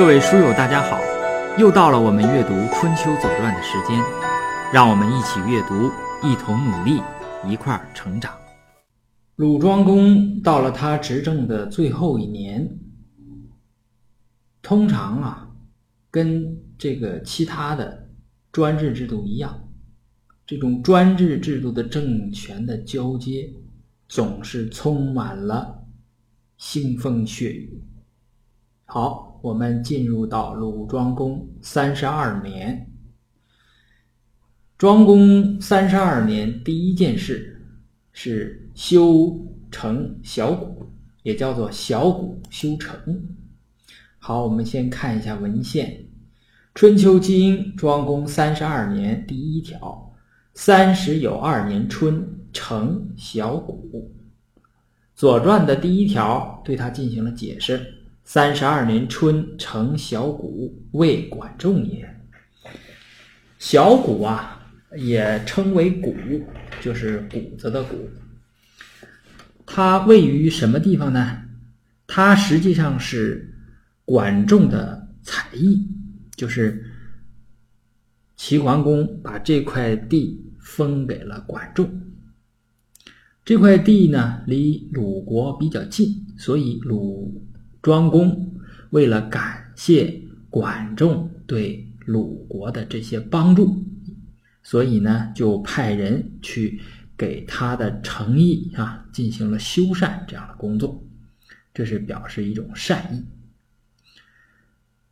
各位书友，大家好！又到了我们阅读《春秋左传》的时间，让我们一起阅读，一同努力，一块儿成长。鲁庄公到了他执政的最后一年，通常啊，跟这个其他的专制制度一样，这种专制制度的政权的交接，总是充满了腥风血雨。好，我们进入到鲁庄公三十二年。庄公三十二年，第一件事是修成小谷，也叫做小谷修成。好，我们先看一下文献，《春秋经》庄公三十二年第一条：三十有二年春，成小谷。《左传》的第一条对他进行了解释。三十二年春，成小谷，为管仲也。小谷啊，也称为谷，就是谷子的谷。它位于什么地方呢？它实际上是管仲的采邑，就是齐桓公把这块地封给了管仲。这块地呢，离鲁国比较近，所以鲁。庄公为了感谢管仲对鲁国的这些帮助，所以呢，就派人去给他的诚意啊进行了修缮这样的工作，这是表示一种善意。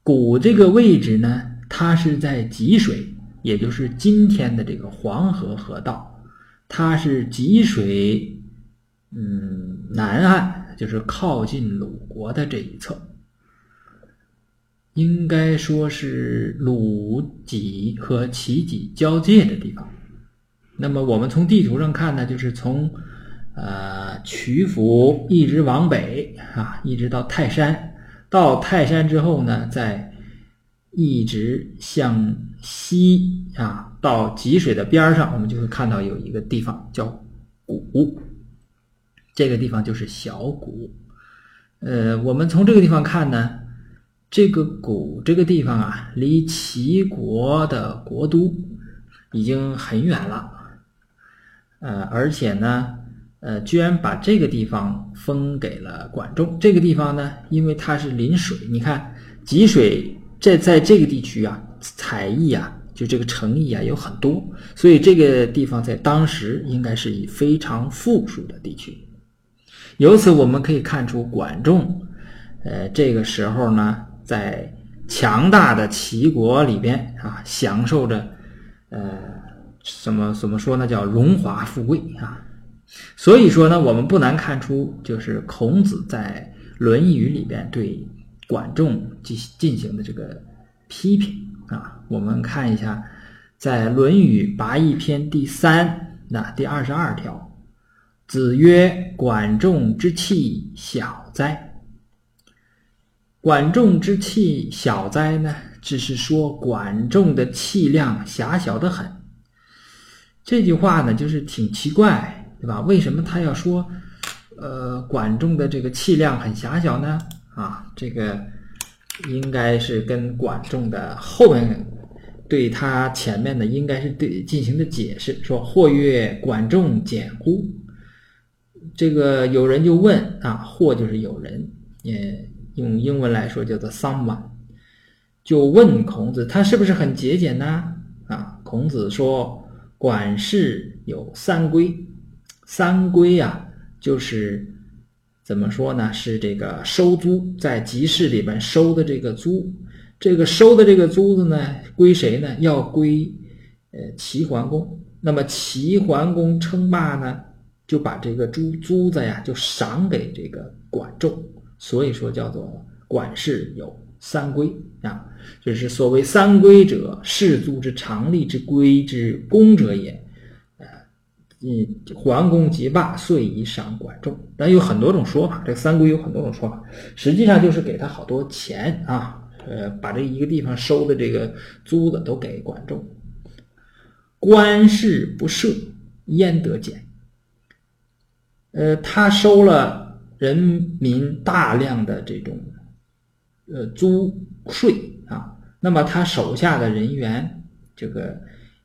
谷这个位置呢，它是在济水，也就是今天的这个黄河河道，它是济水，嗯，南岸。就是靠近鲁国的这一侧，应该说是鲁己和齐己交界的地方。那么我们从地图上看呢，就是从呃曲阜一直往北啊，一直到泰山。到泰山之后呢，再一直向西啊，到济水的边上，我们就会看到有一个地方叫谷。这个地方就是小谷，呃，我们从这个地方看呢，这个谷这个地方啊，离齐国的国都已经很远了，呃，而且呢，呃，居然把这个地方封给了管仲。这个地方呢，因为它是临水，你看济水在在这个地区啊，采邑啊，就这个城邑啊有很多，所以这个地方在当时应该是以非常富庶的地区。由此我们可以看出，管仲，呃，这个时候呢，在强大的齐国里边啊，享受着，呃，怎么怎么说呢？叫荣华富贵啊。所以说呢，我们不难看出，就是孔子在《论语》里边对管仲进进行的这个批评啊。我们看一下，在《论语八佾篇》第三那第二十二条。子曰：“管仲之气小哉？管仲之气小哉呢？只是说管仲的气量狭小的很。这句话呢，就是挺奇怪，对吧？为什么他要说，呃，管仲的这个气量很狭小呢？啊，这个应该是跟管仲的后面对他前面的应该是对进行的解释，说或曰管仲简乎？”这个有人就问啊，或就是有人，也用英文来说叫做 someone，就问孔子，他是不是很节俭呢？啊，孔子说，管事有三规，三规啊，就是怎么说呢？是这个收租，在集市里边收的这个租，这个收的这个租子呢，归谁呢？要归呃齐桓公。那么齐桓公称霸呢？就把这个租租子呀，就赏给这个管仲，所以说叫做管事有三规啊，就是所谓三规者，士租之常例之规之公者也。呃，嗯，桓公即罢，遂以赏管仲。但有很多种说法，这三规有很多种说法，实际上就是给他好多钱啊，呃，把这一个地方收的这个租子都给管仲。官事不赦，焉得减？呃，他收了人民大量的这种呃租税啊。那么他手下的人员，这个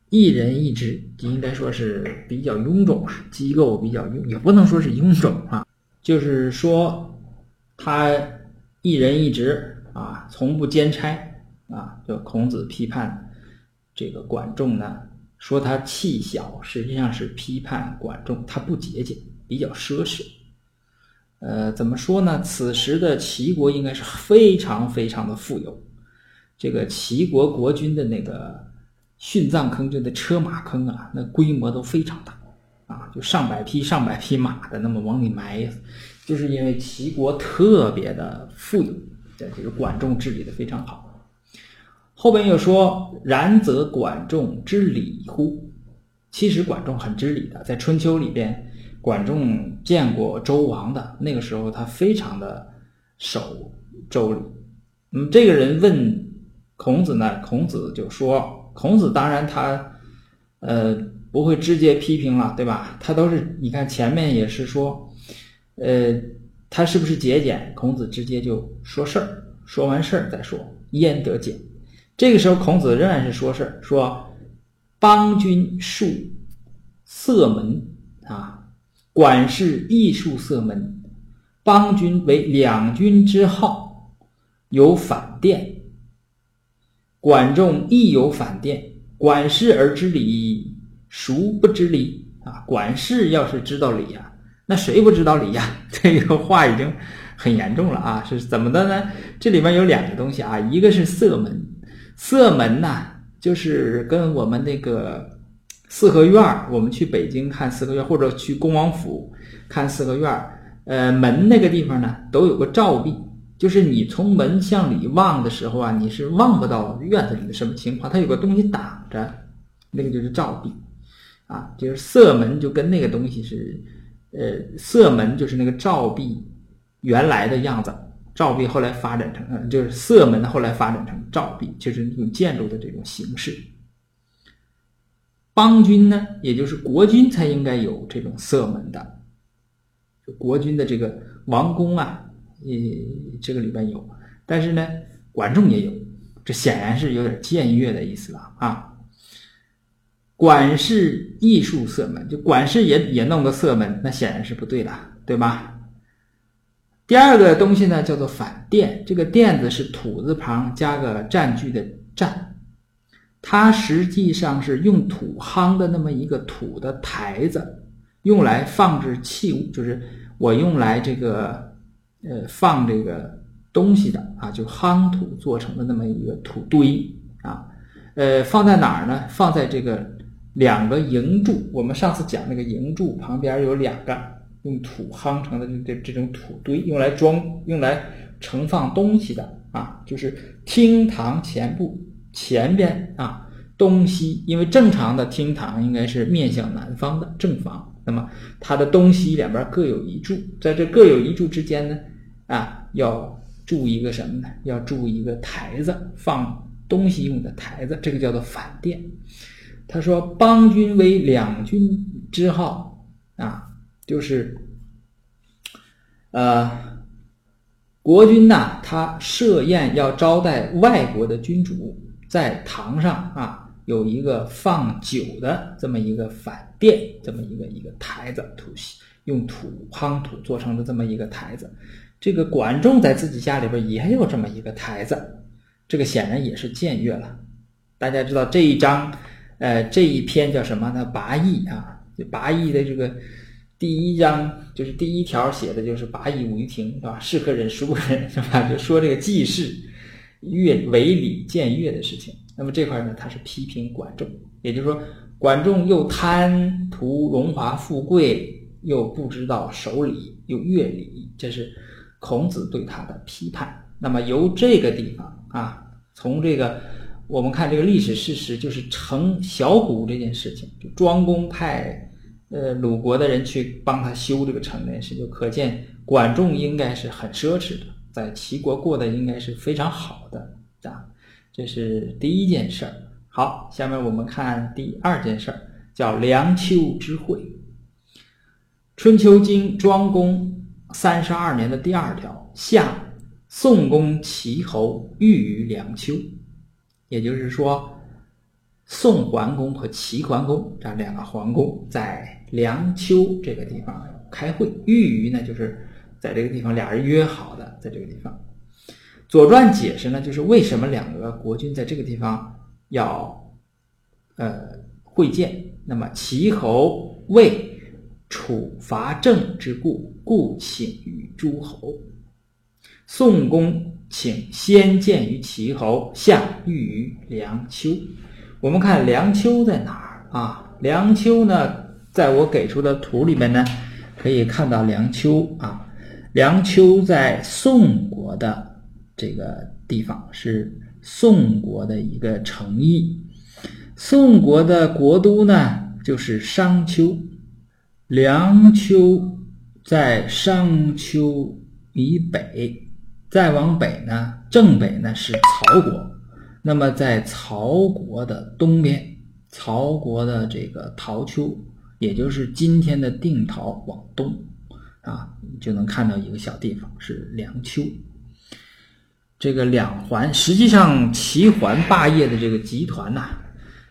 一人一职，应该说是比较臃肿啊，机构比较臃，也不能说是臃肿啊，就是说他一人一职啊，从不兼差啊。就孔子批判这个管仲呢，说他气小，实际上是批判管仲他不节俭，比较奢侈。呃，怎么说呢？此时的齐国应该是非常非常的富有。这个齐国国君的那个殉葬坑，就那车马坑啊，那规模都非常大啊，就上百匹、上百匹马的那么往里埋，就是因为齐国特别的富有，这个管仲治理的非常好。后边又说：“然则管仲知礼乎？”其实管仲很知礼的，在春秋里边，管仲见过周王的，那个时候他非常的守周礼。嗯，这个人问。孔子呢？孔子就说：“孔子当然他，呃，不会直接批评了，对吧？他都是你看前面也是说，呃，他是不是节俭？孔子直接就说事儿，说完事儿再说，焉得俭？这个时候孔子仍然是说事儿，说邦君术色门啊，管事艺术色门，邦君为两军之好，有反殿。”管仲亦有反殿，管事而知礼，孰不知礼啊？管事要是知道礼呀，那谁不知道礼呀？这个话已经很严重了啊！是怎么的呢？这里面有两个东西啊，一个是色门，色门呐，就是跟我们那个四合院我们去北京看四合院，或者去恭王府看四合院呃，门那个地方呢，都有个照壁。就是你从门向里望的时候啊，你是望不到院子里的什么情况，它有个东西挡着，那个就是照壁，啊，就是色门就跟那个东西是，呃，色门就是那个照壁原来的样子，照壁后来发展成，就是色门后来发展成照壁，就是那种建筑的这种形式。邦君呢，也就是国君才应该有这种色门的，国君的这个王宫啊。呃，这个里边有，但是呢，管仲也有，这显然是有点僭越的意思了啊。管事艺术色门，就管事也也弄个色门，那显然是不对的，对吧？第二个东西呢，叫做反殿，这个殿字是土字旁加个占据的占，它实际上是用土夯的那么一个土的台子，用来放置器物，就是我用来这个。呃，放这个东西的啊，就夯土做成的那么一个土堆啊，呃，放在哪儿呢？放在这个两个营柱。我们上次讲那个营柱旁边有两个用土夯成的这这种土堆，用来装、用来盛放东西的啊，就是厅堂前部前边啊，东西，因为正常的厅堂应该是面向南方的正房，那么它的东西两边各有一柱，在这各有一柱之间呢。啊，要筑一个什么呢？要筑一个台子，放东西用的台子，这个叫做反殿。他说：“邦君为两军之号啊，就是呃，国君呐，他设宴要招待外国的君主，在堂上啊有一个放酒的这么一个反殿，这么一个一个台子，土用土夯土做成的这么一个台子。”这个管仲在自己家里边也有这么一个台子，这个显然也是僭越了。大家知道这一章，呃，这一篇叫什么呢？八佾啊，八佾的这个第一章就是第一条写的就是八佾舞于庭，是吧？是可忍，孰不可忍，是吧？就说这个记事越违礼僭越的事情。那么这块呢，他是批评管仲，也就是说，管仲又贪图荣华富贵，又不知道守礼，又越礼，这是。孔子对他的批判，那么由这个地方啊，从这个我们看这个历史事实，就是成小谷这件事情，就庄公派呃鲁国的人去帮他修这个城这件事，就可见管仲应该是很奢侈的，在齐国过得应该是非常好的啊，这是第一件事儿。好，下面我们看第二件事儿，叫梁丘之会。春秋经庄公。三十二年的第二条，夏宋公齐侯寓于梁丘，也就是说，宋桓公和齐桓公这两个桓公在梁丘这个地方开会。寓于呢，就是在这个地方俩人约好的，在这个地方。《左传》解释呢，就是为什么两个国君在这个地方要呃会见。那么齐侯为楚伐郑之故，故请于诸侯。宋公请先见于齐侯，下遇于梁丘。我们看梁丘在哪儿啊？梁丘呢，在我给出的图里面呢，可以看到梁丘啊。梁丘在宋国的这个地方，是宋国的一个城邑。宋国的国都呢，就是商丘。梁丘在商丘以北，再往北呢，正北呢是曹国。那么在曹国的东边，曹国的这个陶丘，也就是今天的定陶往东，啊，就能看到一个小地方是梁丘。这个两环，实际上齐桓霸业的这个集团呐。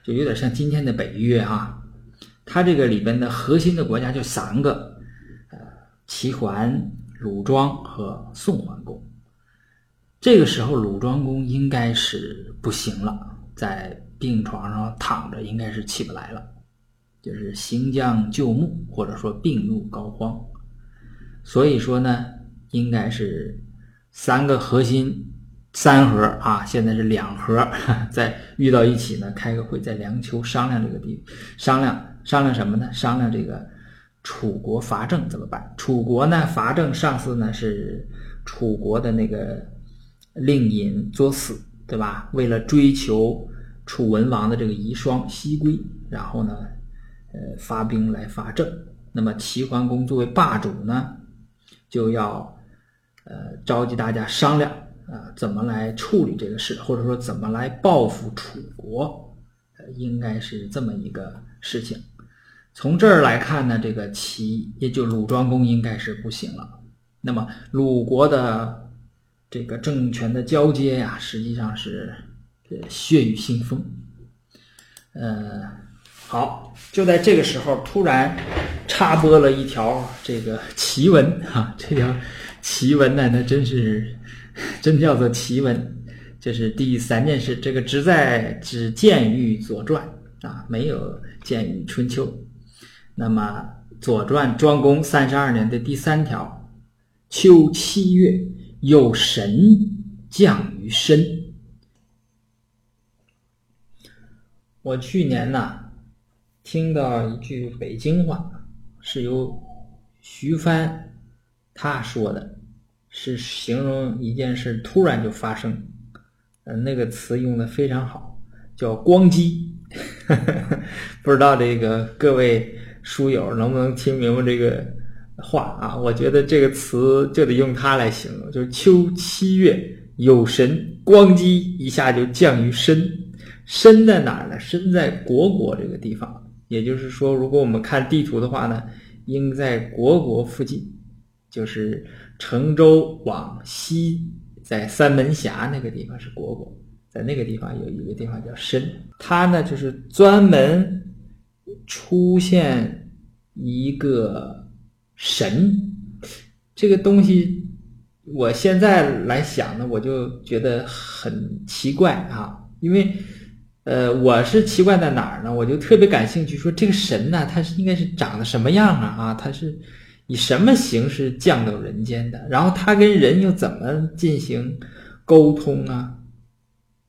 就有点像今天的北约啊，它这个里边的核心的国家就三个，呃，齐桓、鲁庄和宋桓公。这个时候，鲁庄公应该是不行了，在病床上躺着，应该是起不来了，就是行将就木，或者说病入膏肓。所以说呢，应该是三个核心。三核啊，现在是两盒，在遇到一起呢，开个会，在梁丘商量这个地，商量商量什么呢？商量这个楚国伐郑怎么办？楚国呢伐郑，上司呢是楚国的那个令尹作死，对吧？为了追求楚文王的这个遗孀西归，然后呢，呃，发兵来伐郑。那么齐桓公作为霸主呢，就要呃召集大家商量。啊，怎么来处理这个事，或者说怎么来报复楚国，呃，应该是这么一个事情。从这儿来看呢，这个齐也就鲁庄公应该是不行了。那么鲁国的这个政权的交接呀，实际上是血雨腥风。呃，好，就在这个时候，突然插播了一条这个奇闻哈，这条奇闻呢，那真是。真叫做奇闻，这是第三件事。这个只在只见于《左传》啊，没有见于《春秋》。那么《左传》庄公三十二年的第三条：秋七月，有神降于申。我去年呢，听到一句北京话，是由徐帆他说的。是形容一件事突然就发生，嗯，那个词用的非常好，叫“咣叽”。不知道这个各位书友能不能听明白这个话啊？我觉得这个词就得用它来形容，就是秋七月有神，咣叽一下就降于申。申在哪儿呢？申在虢国这个地方。也就是说，如果我们看地图的话呢，应在虢国附近，就是。成州往西，在三门峡那个地方是虢国，在那个地方有一个地方叫申，它呢就是专门出现一个神，这个东西，我现在来想呢，我就觉得很奇怪啊，因为，呃，我是奇怪在哪儿呢？我就特别感兴趣，说这个神呢，它是应该是长得什么样啊？啊，它是。以什么形式降到人间的？然后他跟人又怎么进行沟通啊？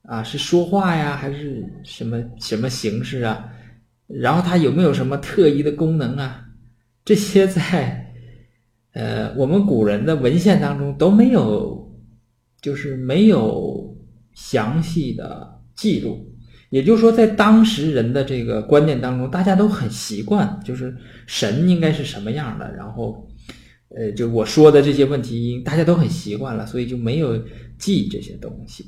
啊，是说话呀，还是什么什么形式啊？然后他有没有什么特异的功能啊？这些在呃我们古人的文献当中都没有，就是没有详细的记录。也就是说，在当时人的这个观念当中，大家都很习惯，就是神应该是什么样的。然后，呃，就我说的这些问题，大家都很习惯了，所以就没有记这些东西。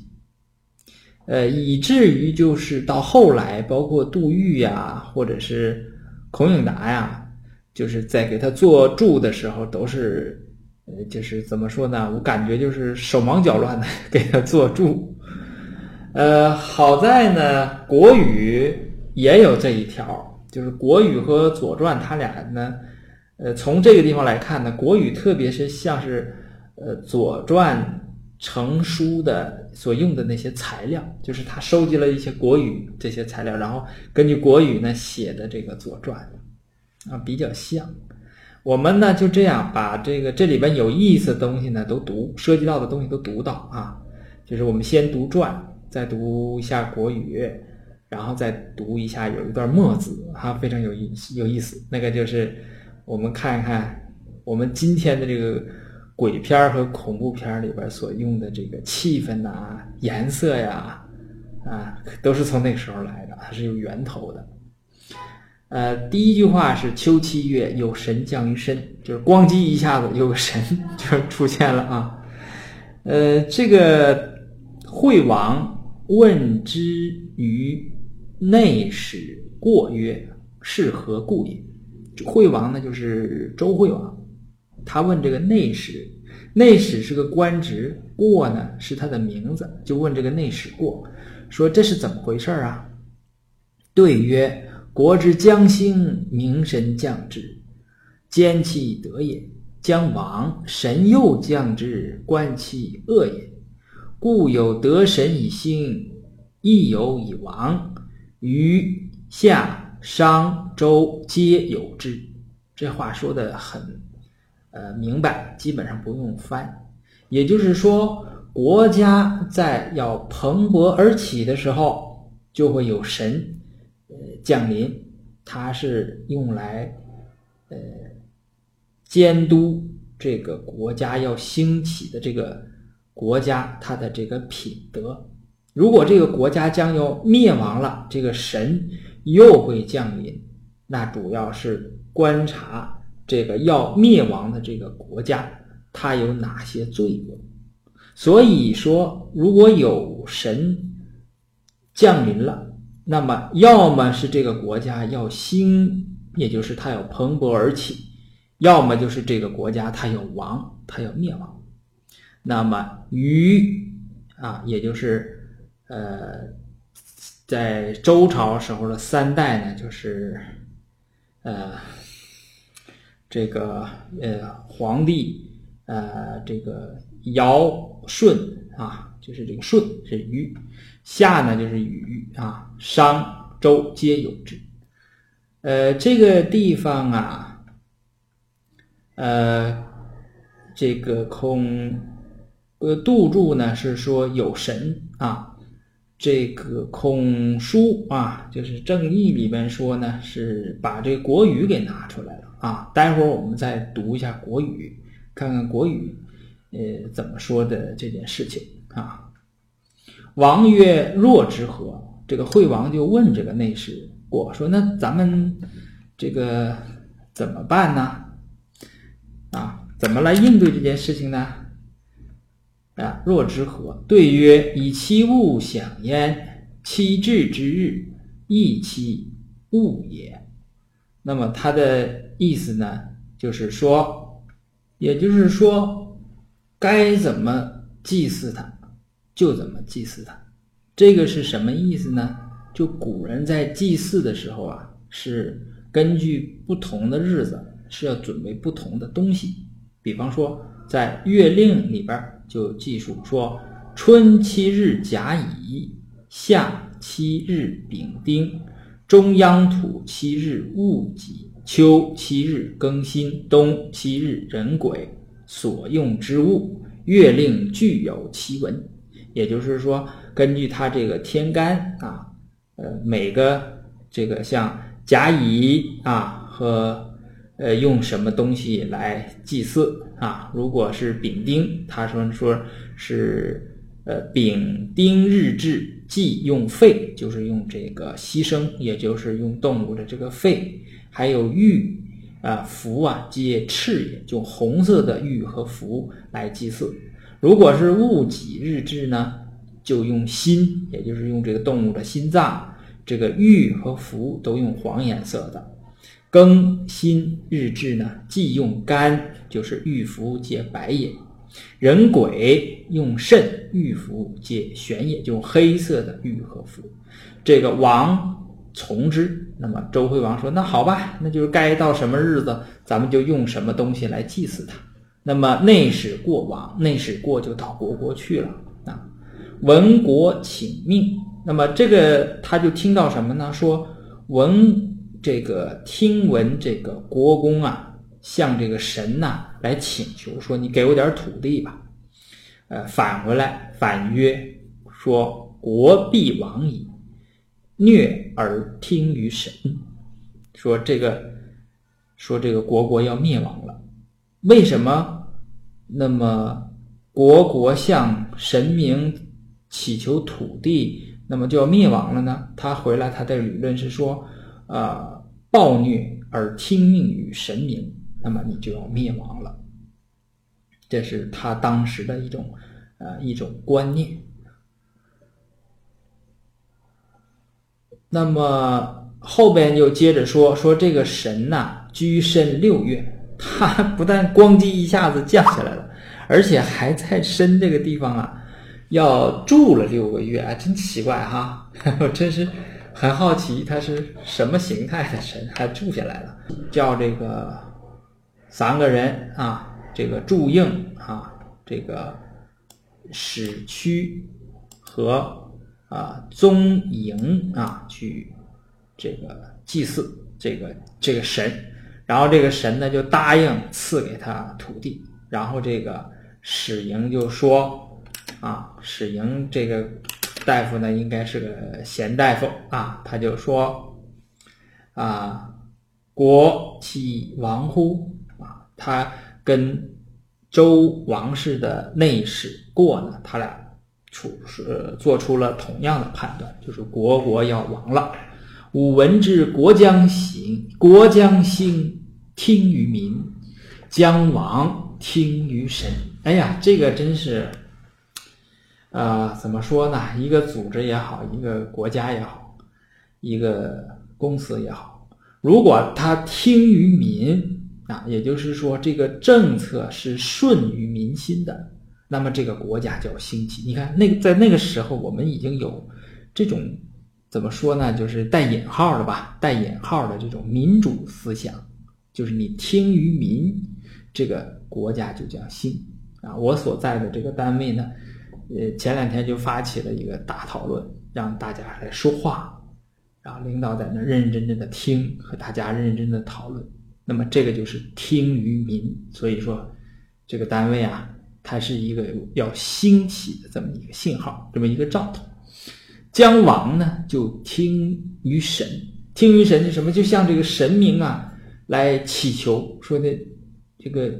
呃，以至于就是到后来，包括杜预呀，或者是孔颖达呀，就是在给他做注的时候，都是呃，就是怎么说呢？我感觉就是手忙脚乱的 给他做注。呃，好在呢，《国语》也有这一条，就是《国语》和《左传》它俩呢，呃，从这个地方来看呢，《国语》特别是像是呃《左传》成书的所用的那些材料，就是他收集了一些《国语》这些材料，然后根据《国语》呢写的这个《左传》，啊，比较像。我们呢就这样把这个这里边有意思的东西呢都读，涉及到的东西都读到啊，就是我们先读传。再读一下国语，然后再读一下有一段墨子，哈，非常有意有意思。那个就是我们看一看我们今天的这个鬼片和恐怖片里边所用的这个气氛呐、颜色呀，啊，都是从那时候来的，它是有源头的。呃，第一句话是秋七月有神降于身，就是咣叽一下子有个神 就出现了啊。呃，这个惠王。问之于内史过曰：“是何故也？”惠王呢，就是周惠王。他问这个内史，内史是个官职，过呢是他的名字，就问这个内史过，说这是怎么回事啊？对曰：“国之将兴，明神降之，兼其德也；将亡，神又降之，观其恶也。”故有得神以兴，亦有以亡，于夏商周皆有之。这话说的很，呃，明白，基本上不用翻。也就是说，国家在要蓬勃而起的时候，就会有神，呃，降临。它是用来，呃，监督这个国家要兴起的这个。国家它的这个品德，如果这个国家将要灭亡了，这个神又会降临，那主要是观察这个要灭亡的这个国家，它有哪些罪恶。所以说，如果有神降临了，那么要么是这个国家要兴，也就是它要蓬勃而起；要么就是这个国家它要亡，它要灭亡。那么禹啊，也就是呃，在周朝时候的三代呢，就是呃，这个呃皇帝呃，这个尧舜啊，就是这个舜是禹，夏呢就是禹啊，商周皆有之。呃，这个地方啊，呃，这个空。呃，杜注呢是说有神啊，这个孔书啊，就是正义里边说呢是把这国语给拿出来了啊。待会儿我们再读一下国语，看看国语呃怎么说的这件事情啊。王曰：“若之何？”这个惠王就问这个内史过说：“那咱们这个怎么办呢？啊，怎么来应对这件事情呢？”啊，若之何？对曰：以其物享焉，其至之日，亦其物也。那么他的意思呢，就是说，也就是说，该怎么祭祀他，就怎么祭祀他。这个是什么意思呢？就古人在祭祀的时候啊，是根据不同的日子，是要准备不同的东西。比方说，在月令里边。就记述说：春七日甲乙，夏七日丙丁，中央土七日戊己，秋七日庚辛，冬七日壬癸。所用之物，月令具有其文。也就是说，根据它这个天干啊，呃，每个这个像甲乙啊和。呃，用什么东西来祭祀啊？如果是丙丁，他说说是呃丙丁日至祭用肺，就是用这个牺牲，也就是用动物的这个肺，还有玉啊符啊，皆赤也，就红色的玉和符来祭祀。如果是戊己日至呢，就用心，也就是用这个动物的心脏，这个玉和符都用黄颜色的。庚辛日志呢，忌用干，就是玉符皆白也；壬癸用肾，玉符皆玄也，就黑色的玉和符。这个王从之。那么周惠王说：“那好吧，那就是该到什么日子，咱们就用什么东西来祭祀他。那么内史过往，内史过就到国国去了啊。文国请命，那么这个他就听到什么呢？说文。”这个听闻这个国公啊，向这个神呐来请求说：“你给我点土地吧。”呃，返回来反曰：“说国必亡矣，虐而听于神。”说这个，说这个国国要灭亡了。为什么？那么国国向神明祈求土地，那么就要灭亡了呢？他回来，他的理论是说，啊。暴虐而听命于神明，那么你就要灭亡了。这是他当时的一种，呃，一种观念。那么后边就接着说说这个神呐，居身六月，他不但咣叽一下子降下来了，而且还在身这个地方啊，要住了六个月啊，真奇怪哈，我 真是。很好奇他是什么形态的神，还住下来了。叫这个三个人啊，这个祝应啊，这个史屈和啊宗营啊去这个祭祀这个这个神，然后这个神呢就答应赐给他土地，然后这个史营就说啊，史营这个。大夫呢，应该是个贤大夫啊，他就说：“啊，国其亡乎？啊，他跟周王室的内史过呢，他俩处是做出了同样的判断，就是国国要亡了。吾闻之，国将兴，国将兴，听于民；将亡，听于神。哎呀，这个真是。”啊，怎么说呢？一个组织也好，一个国家也好，一个公司也好，如果他听于民啊，也就是说这个政策是顺于民心的，那么这个国家就兴起。你看，那在那个时候，我们已经有这种怎么说呢？就是带引号的吧，带引号的这种民主思想，就是你听于民，这个国家就叫兴啊。我所在的这个单位呢。呃，前两天就发起了一个大讨论，让大家来说话，然后领导在那认认真真的听，和大家认认真真的讨论。那么这个就是听于民，所以说这个单位啊，它是一个要兴起的这么一个信号，这么一个兆头。将王呢，就听于神，听于神是什么？就像这个神明啊，来祈求说的这个。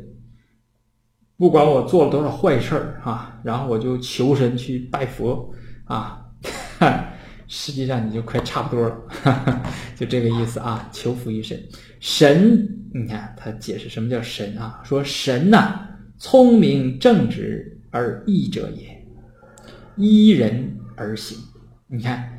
不管我做了多少坏事儿啊，然后我就求神去拜佛啊，实际上你就快差不多了，就这个意思啊，求福于神。神，你看他解释什么叫神啊？说神呐，聪明正直而义者也，依人而行。你看。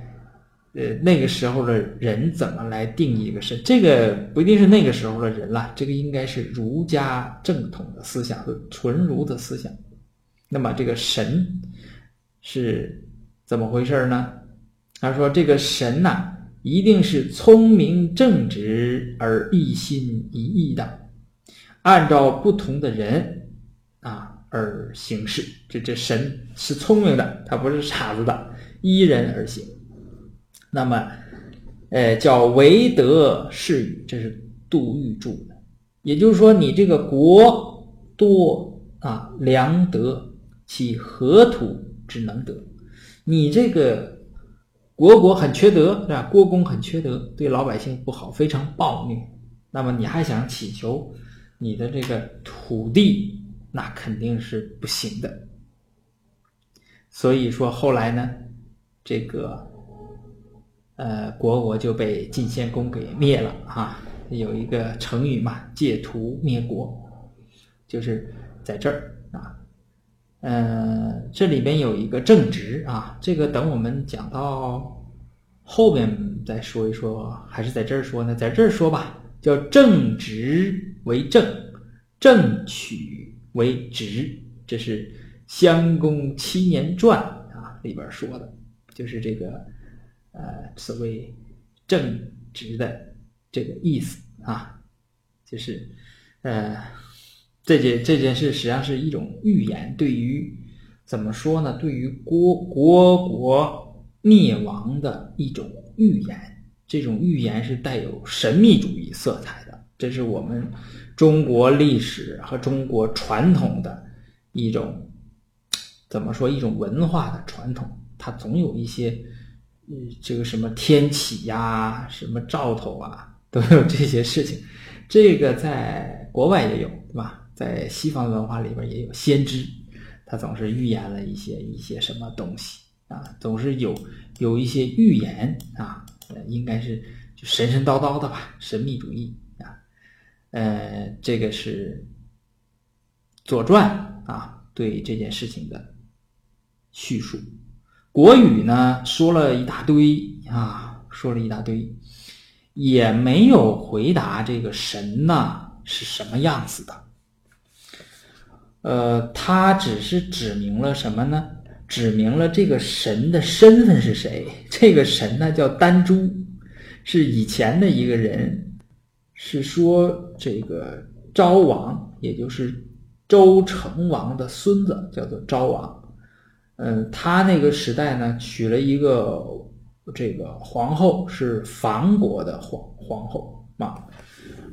呃，那个时候的人怎么来定义一个神？这个不一定是那个时候的人了，这个应该是儒家正统的思想和，纯儒的思想。那么这个神是怎么回事呢？他说这个神呐，一定是聪明正直而一心一意的，按照不同的人啊而行事。这这神是聪明的，他不是傻子的，依人而行。那么，呃，叫唯德是与，这是杜预注的。也就是说，你这个国多啊良德，其何土之能得？你这个国国很缺德，是吧？国公很缺德，对老百姓不好，非常暴虐。那么你还想祈求你的这个土地，那肯定是不行的。所以说后来呢，这个。呃，国国就被晋献公给灭了哈。有一个成语嘛，“借图灭国”，就是在这儿啊。呃，这里边有一个正直啊，这个等我们讲到后边再说一说，还是在这儿说呢？在这儿说吧，叫正直为正，正取为直。这是《襄公七年传》啊里边说的，就是这个呃所谓正直的这个意思啊，就是呃这件这件事实际上是一种预言，对于怎么说呢？对于国国国灭亡的一种预言。这种预言是带有神秘主义色彩的，这是我们中国历史和中国传统的一种怎么说？一种文化的传统，它总有一些，嗯这个什么天启呀，什么兆头啊，都有这些事情。这个在国外也有，对吧？在西方文化里边也有先知，他总是预言了一些一些什么东西啊，总是有有一些预言啊。应该是神神叨叨的吧，神秘主义啊。呃，这个是《左传》啊对这件事情的叙述。国语呢说了一大堆啊，说了一大堆，也没有回答这个神呢是什么样子的。呃，他只是指明了什么呢？指明了这个神的身份是谁？这个神呢叫丹朱，是以前的一个人，是说这个昭王，也就是周成王的孙子，叫做昭王。嗯，他那个时代呢，娶了一个这个皇后，是房国的皇皇后啊。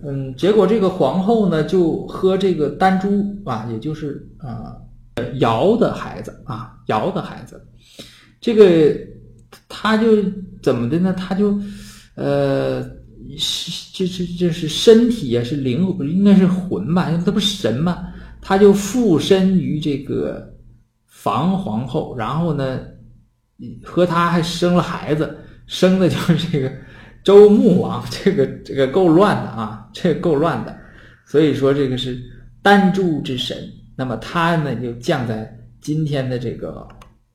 嗯，结果这个皇后呢，就和这个丹朱啊，也就是啊。尧的孩子啊，尧的孩子，这个他就怎么的呢？他就呃，是就是就是身体也是灵，应该是魂吧？因为他不是神嘛，他就附身于这个房皇后，然后呢，和他还生了孩子，生的就是这个周穆王，这个这个够乱的啊，这个够乱的，所以说这个是丹朱之神。那么他呢，就降在今天的这个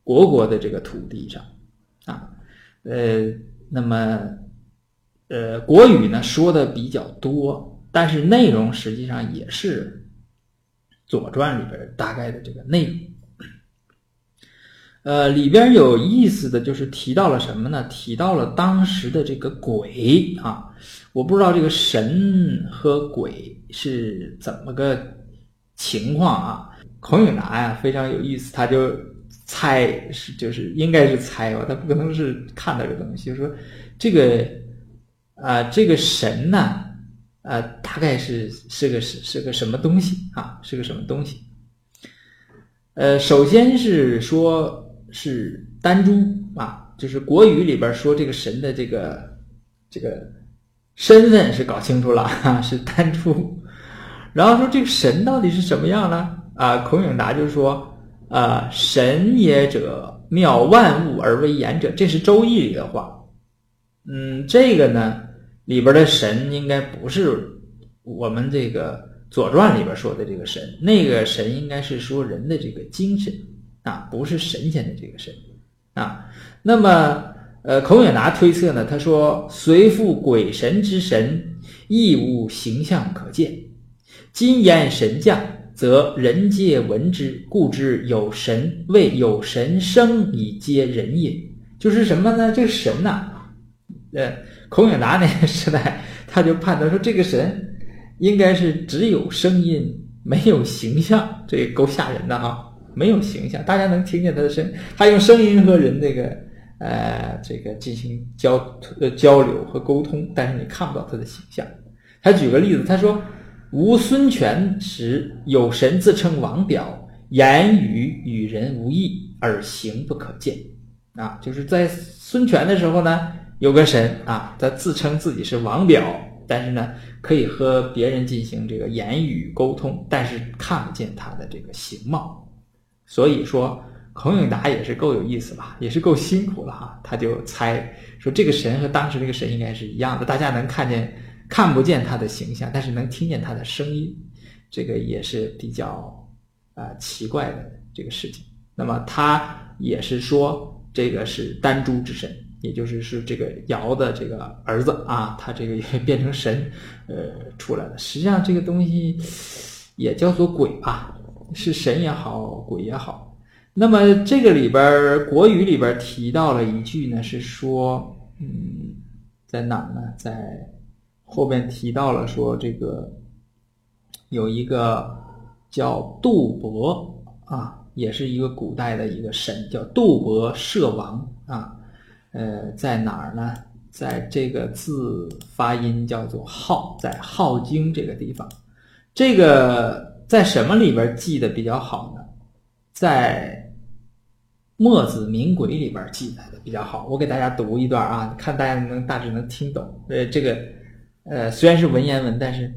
国国的这个土地上，啊，呃，那么，呃，国语呢说的比较多，但是内容实际上也是《左传》里边大概的这个内容。呃，里边有意思的就是提到了什么呢？提到了当时的这个鬼啊，我不知道这个神和鬼是怎么个。情况啊，孔颖达呀非常有意思，他就猜是就是应该是猜吧，他不可能是看到这东西，就说这个啊这个神呢，呃大概是是个是是个什么东西啊，是个什么东西？呃，首先是说是丹朱啊，就是国语里边说这个神的这个这个身份是搞清楚了啊，是丹朱。然后说这个神到底是什么样呢？啊，孔颖达就说：“啊，神也者，妙万物而为言者。”这是《周易》里的话。嗯，这个呢里边的神应该不是我们这个《左传》里边说的这个神，那个神应该是说人的这个精神啊，不是神仙的这个神啊。那么，呃，孔颖达推测呢，他说：“随复鬼神之神，亦无形象可见。”今言神降，则人皆闻之，故知有神。谓有神生以接人也。就是什么呢？这个神呐，呃，孔颖达那个时代，他就判断说，这个神应该是只有声音，没有形象。这够吓人的哈，没有形象，大家能听见他的声，他用声音和人这个呃这个进行交呃交流和沟通，但是你看不到他的形象。他举个例子，他说。吴孙权时，有神自称王表，言语与人无异，而形不可见。啊，就是在孙权的时候呢，有个神啊，他自称自己是王表，但是呢，可以和别人进行这个言语沟通，但是看不见他的这个形貌。所以说，孔颖达也是够有意思吧，也是够辛苦了哈。他就猜说，这个神和当时那个神应该是一样的，大家能看见。看不见他的形象，但是能听见他的声音，这个也是比较啊奇怪的这个事情。那么他也是说，这个是丹珠之神也就是是这个尧的这个儿子啊，他这个也 变成神，呃，出来了。实际上这个东西也叫做鬼吧，是神也好，鬼也好。那么这个里边国语里边提到了一句呢，是说，嗯，在哪呢？在后边提到了说这个有一个叫杜伯啊，也是一个古代的一个神，叫杜伯社王啊。呃，在哪儿呢？在这个字发音叫做“号”，在《镐京》这个地方。这个在什么里边记的比较好呢？在《墨子明鬼》里边记载的比较好。我给大家读一段啊，看大家能大致能听懂。呃，这个呃虽然是文言文，但是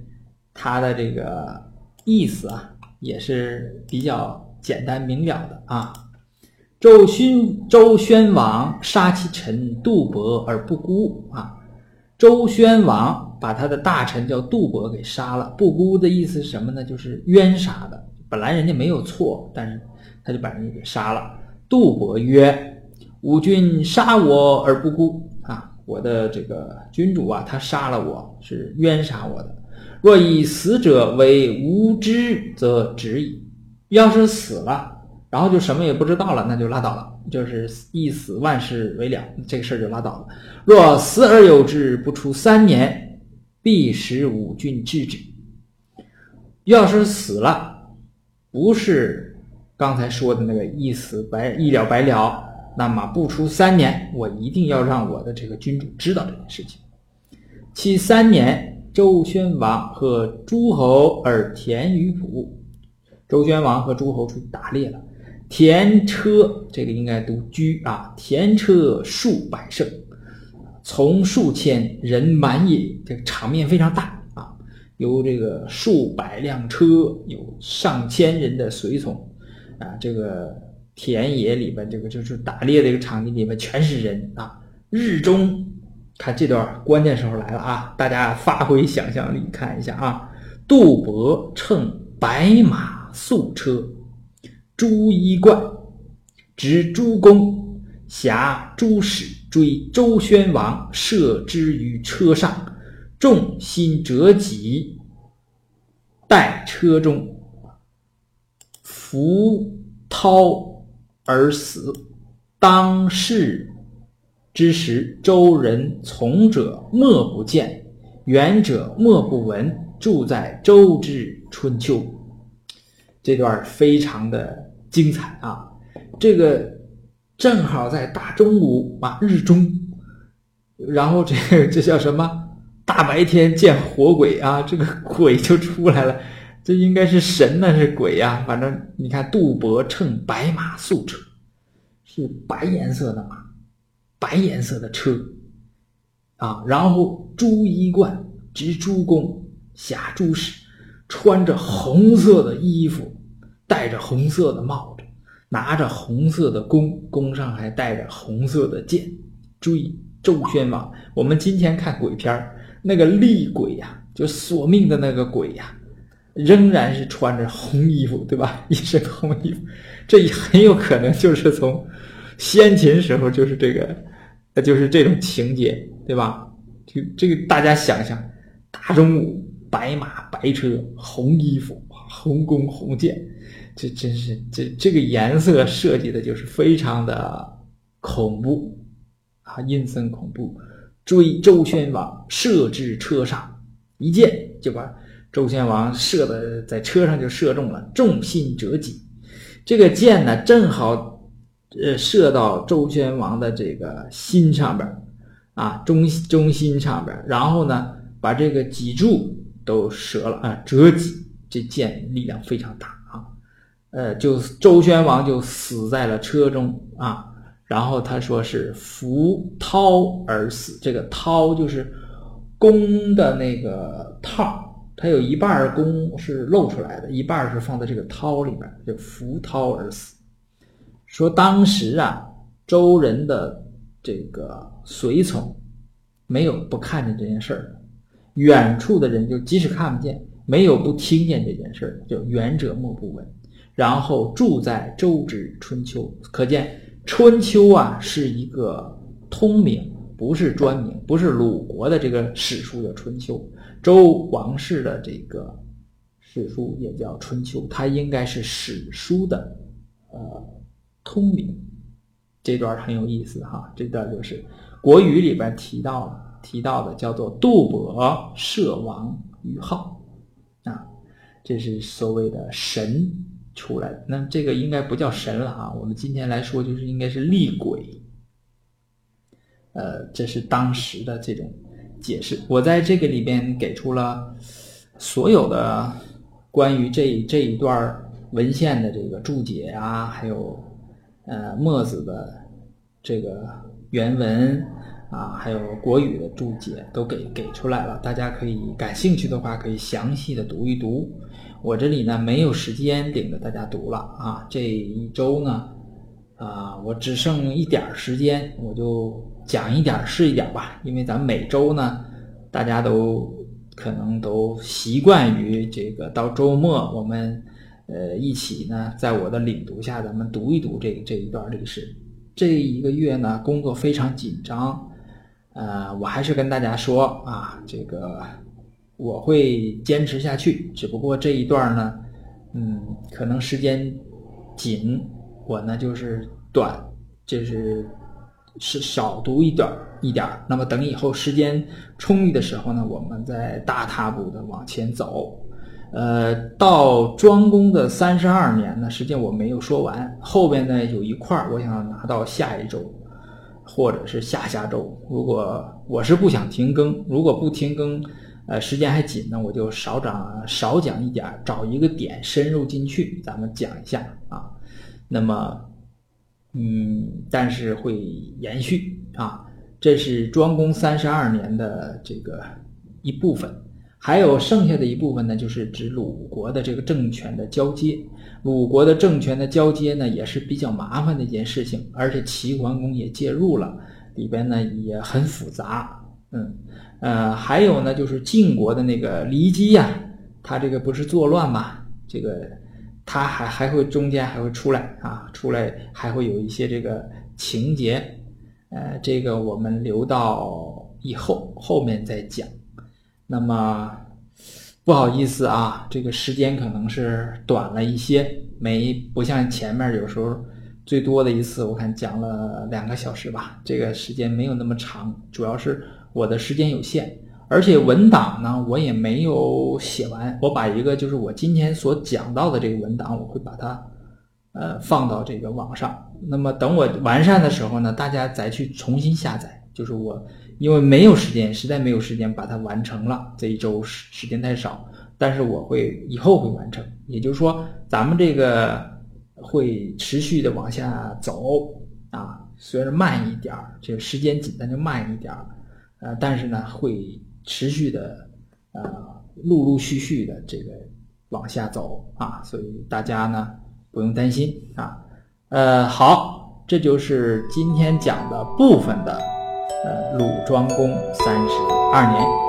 它的这个意思啊也是比较简单明了的啊。周宣周宣王杀其臣杜伯而不孤啊！周宣王把他的大臣叫杜伯给杀了。不孤的意思是什么呢？就是冤杀的。本来人家没有错，但是他就把人家给杀了。杜伯曰：“吾君杀我而不孤啊！我的这个君主啊，他杀了我是冤杀我的。若以死者为无知，则止矣。要是死了。”然后就什么也不知道了，那就拉倒了，就是一死万事为了，这个事儿就拉倒了。若死而有之，不出三年，必使五军制之。要是死了，不是刚才说的那个一死白一了百了，那么不出三年，我一定要让我的这个君主知道这件事情。其三年，周宣王和诸侯而田于浦。周宣王和诸侯出去打猎了。田车这个应该读居啊，田车数百乘，从数千人满也，这个场面非常大啊，有这个数百辆车，有上千人的随从啊，这个田野里边，这个就是打猎的一个场地里面全是人啊。日中，看这段关键时候来了啊，大家发挥想象力看一下啊，杜伯乘白马素车。朱衣冠，执诸弓，挟诸史，追周宣王，射之于车上，众心折戟，待车中，伏涛而死。当世之时，周人从者莫不见，远者莫不闻。住在周之春秋，这段非常的。精彩啊！这个正好在大中午啊，日中，然后这个 这叫什么？大白天见活鬼啊！这个鬼就出来了，这应该是神呢，是鬼呀？反正你看，杜伯乘白马素车，是白颜色的马，白颜色的车啊，然后朱衣冠，执朱弓，挟朱矢，穿着红色的衣服。戴着红色的帽子，拿着红色的弓，弓上还带着红色的箭。注意，周宣王。我们今天看鬼片那个厉鬼呀，就索命的那个鬼呀，仍然是穿着红衣服，对吧？一身红衣服，这很有可能就是从先秦时候就是这个，就是这种情节，对吧？就这个大家想想，大中午，白马白车，红衣服，红弓红箭。这真是这这个颜色设计的就是非常的恐怖啊，阴森恐怖。追周宣王，射至车上，一箭就把周宣王射的在车上就射中了，众心折戟。这个箭呢，正好呃射到周宣王的这个心上边啊，中中心上边然后呢，把这个脊柱都折了啊，折戟。这箭力量非常大。呃，就周宣王就死在了车中啊，然后他说是伏涛而死。这个涛就是弓的那个套，它有一半弓是露出来的，一半是放在这个涛里面，就伏涛而死。说当时啊，周人的这个随从没有不看见这件事儿的，远处的人就即使看不见，没有不听见这件事儿，就远者莫不闻。然后住在周之春秋，可见春秋啊是一个通名，不是专名，不是鲁国的这个史书的春秋，周王室的这个史书也叫春秋，它应该是史书的呃通名。这段很有意思哈，这段就是《国语》里边提到提到的，叫做“杜伯射王于号”，啊，这是所谓的神出来。那这个应该不叫神了啊，我们今天来说就是应该是厉鬼。呃，这是当时的这种解释。我在这个里边给出了所有的关于这这一段文献的这个注解啊，还有。呃，墨子的这个原文啊，还有国语的注解都给给出来了，大家可以感兴趣的话，可以详细的读一读。我这里呢没有时间领着大家读了啊，这一周呢，啊，我只剩一点时间，我就讲一点是一点吧，因为咱每周呢，大家都可能都习惯于这个到周末我们。呃，一起呢，在我的领读下，咱们读一读这这一段历史。这一个月呢，工作非常紧张，呃，我还是跟大家说啊，这个我会坚持下去。只不过这一段呢，嗯，可能时间紧，我呢就是短，就是是少读一点一点那么等以后时间充裕的时候呢，我们再大踏步的往前走。呃，到庄公的三十二年呢，实际上我没有说完，后边呢有一块儿，我想拿到下一周，或者是下下周。如果我是不想停更，如果不停更，呃，时间还紧呢，我就少讲少讲一点，找一个点深入进去，咱们讲一下啊。那么，嗯，但是会延续啊。这是庄公三十二年的这个一部分。还有剩下的一部分呢，就是指鲁国的这个政权的交接。鲁国的政权的交接呢，也是比较麻烦的一件事情，而且齐桓公也介入了，里边呢也很复杂。嗯，呃，还有呢，就是晋国的那个骊姬呀，他这个不是作乱嘛，这个他还还会中间还会出来啊，出来还会有一些这个情节，呃，这个我们留到以后后面再讲。那么不好意思啊，这个时间可能是短了一些，没不像前面有时候最多的一次，我看讲了两个小时吧，这个时间没有那么长，主要是我的时间有限，而且文档呢我也没有写完，我把一个就是我今天所讲到的这个文档，我会把它呃放到这个网上，那么等我完善的时候呢，大家再去重新下载，就是我。因为没有时间，实在没有时间把它完成了。这一周时时间太少，但是我会以后会完成。也就是说，咱们这个会持续的往下走啊，虽然慢一点儿，这个时间紧，那就慢一点儿。呃，但是呢，会持续的呃，陆陆续续的这个往下走啊，所以大家呢不用担心啊。呃，好，这就是今天讲的部分的。呃，鲁庄公三十二年。